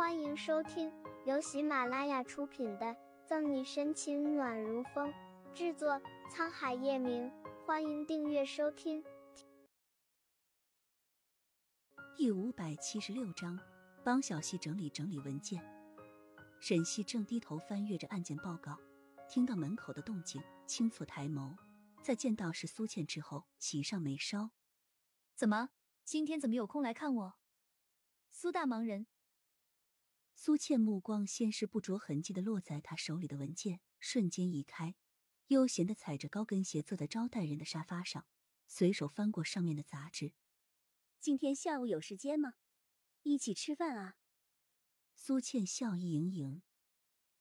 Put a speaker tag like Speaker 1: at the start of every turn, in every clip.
Speaker 1: 欢迎收听由喜马拉雅出品的《赠你深情暖如风》，制作沧海夜明。欢迎订阅收听。
Speaker 2: 第五百七十六章，帮小溪整理整理文件。沈西正低头翻阅着案件报告，听到门口的动静，轻蹙抬眸，在见到是苏倩之后，喜上眉梢。
Speaker 3: 怎么，今天怎么有空来看我？苏大忙人。
Speaker 2: 苏倩目光先是不着痕迹的落在他手里的文件，瞬间移开，悠闲的踩着高跟鞋坐在招待人的沙发上，随手翻过上面的杂志。
Speaker 4: 今天下午有时间吗？一起吃饭啊？
Speaker 2: 苏倩笑意盈盈。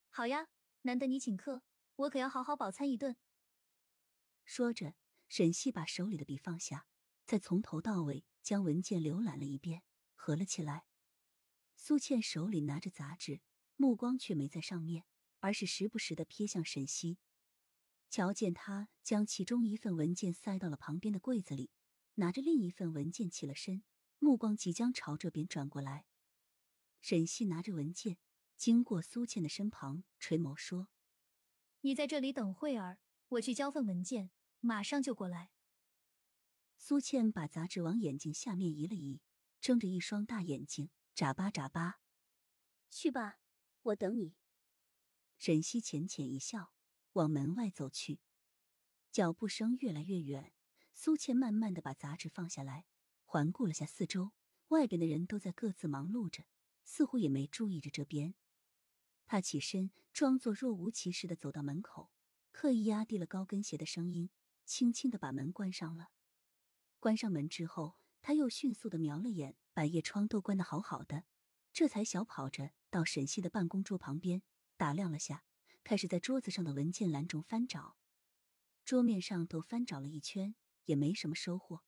Speaker 3: 好呀，难得你请客，我可要好好饱餐一顿。
Speaker 2: 说着，沈西把手里的笔放下，再从头到尾将文件浏览了一遍，合了起来。苏倩手里拿着杂志，目光却没在上面，而是时不时的瞥向沈西。瞧见他将其中一份文件塞到了旁边的柜子里，拿着另一份文件起了身，目光即将朝这边转过来。沈西拿着文件经过苏倩的身旁，垂眸说：“
Speaker 3: 你在这里等会儿，我去交份文件，马上就过来。”
Speaker 2: 苏倩把杂志往眼睛下面移了移，睁着一双大眼睛。眨巴眨巴，
Speaker 4: 去吧，我等你。
Speaker 2: 沈西浅浅一笑，往门外走去。脚步声越来越远，苏倩慢慢的把杂志放下来，环顾了下四周，外边的人都在各自忙碌着，似乎也没注意着这边。他起身，装作若无其事的走到门口，刻意压低了高跟鞋的声音，轻轻的把门关上了。关上门之后，他又迅速的瞄了眼。百叶窗都关得好好的，这才小跑着到沈西的办公桌旁边，打量了下，开始在桌子上的文件栏中翻找。桌面上都翻找了一圈，也没什么收获。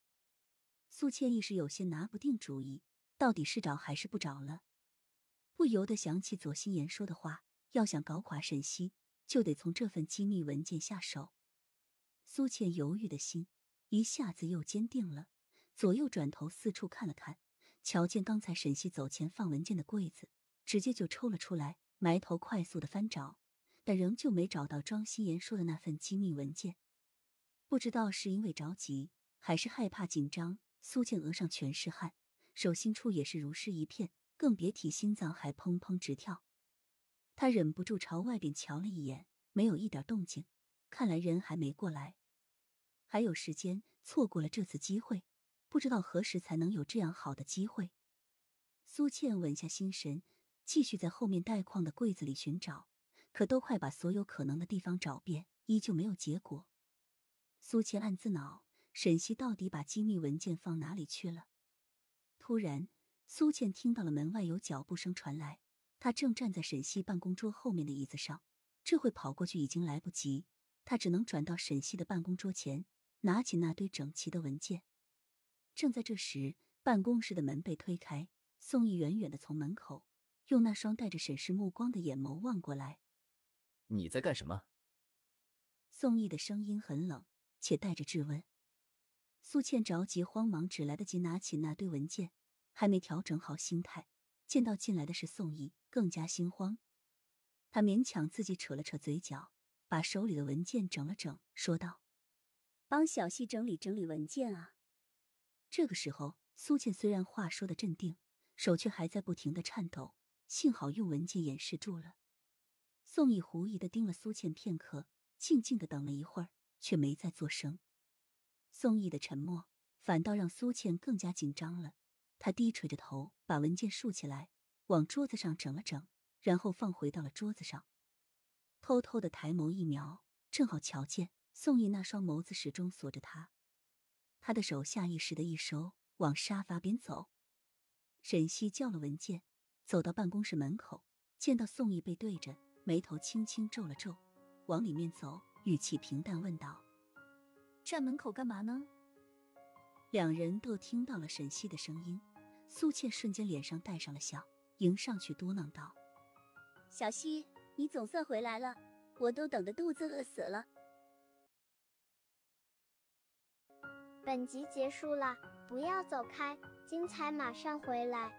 Speaker 2: 苏倩一时有些拿不定主意，到底是找还是不找了，不由得想起左心言说的话：要想搞垮沈西，就得从这份机密文件下手。苏倩犹豫的心一下子又坚定了，左右转头四处看了看。瞧见刚才沈西走前放文件的柜子，直接就抽了出来，埋头快速的翻找，但仍旧没找到庄心妍说的那份机密文件。不知道是因为着急，还是害怕紧张，苏倩额上全是汗，手心处也是如湿一片，更别提心脏还砰砰直跳。他忍不住朝外边瞧了一眼，没有一点动静，看来人还没过来，还有时间，错过了这次机会。不知道何时才能有这样好的机会。苏倩稳下心神，继续在后面带框的柜子里寻找，可都快把所有可能的地方找遍，依旧没有结果。苏倩暗自恼：沈西到底把机密文件放哪里去了？突然，苏倩听到了门外有脚步声传来，她正站在沈西办公桌后面的椅子上，这会跑过去已经来不及，她只能转到沈西的办公桌前，拿起那堆整齐的文件。正在这时，办公室的门被推开，宋毅远远的从门口用那双带着审视目光的眼眸望过来。
Speaker 5: 你在干什么？
Speaker 2: 宋毅的声音很冷，且带着质问。苏倩着急慌忙，只来得及拿起那堆文件，还没调整好心态，见到进来的是宋毅，更加心慌。他勉强自己扯了扯嘴角，把手里的文件整了整，说道：“
Speaker 4: 帮小溪整理整理文件啊。”
Speaker 2: 这个时候，苏倩虽然话说的镇定，手却还在不停的颤抖。幸好用文件掩饰住了。宋毅狐疑的盯了苏倩片刻，静静的等了一会儿，却没再作声。宋毅的沉默反倒让苏倩更加紧张了。她低垂着头，把文件竖起来，往桌子上整了整，然后放回到了桌子上，偷偷的抬眸一瞄，正好瞧见宋毅那双眸子始终锁着他。他的手下意识的一收，往沙发边走。沈西叫了文件，走到办公室门口，见到宋毅背对着，眉头轻轻皱了皱，往里面走，语气平淡问道：“
Speaker 3: 站门口干嘛呢？”
Speaker 2: 两人都听到了沈西的声音，苏倩瞬间脸上带上了笑，迎上去嘟囔道：“
Speaker 4: 小西，你总算回来了，我都等得肚子饿死了。”
Speaker 1: 本集结束了，不要走开，精彩马上回来。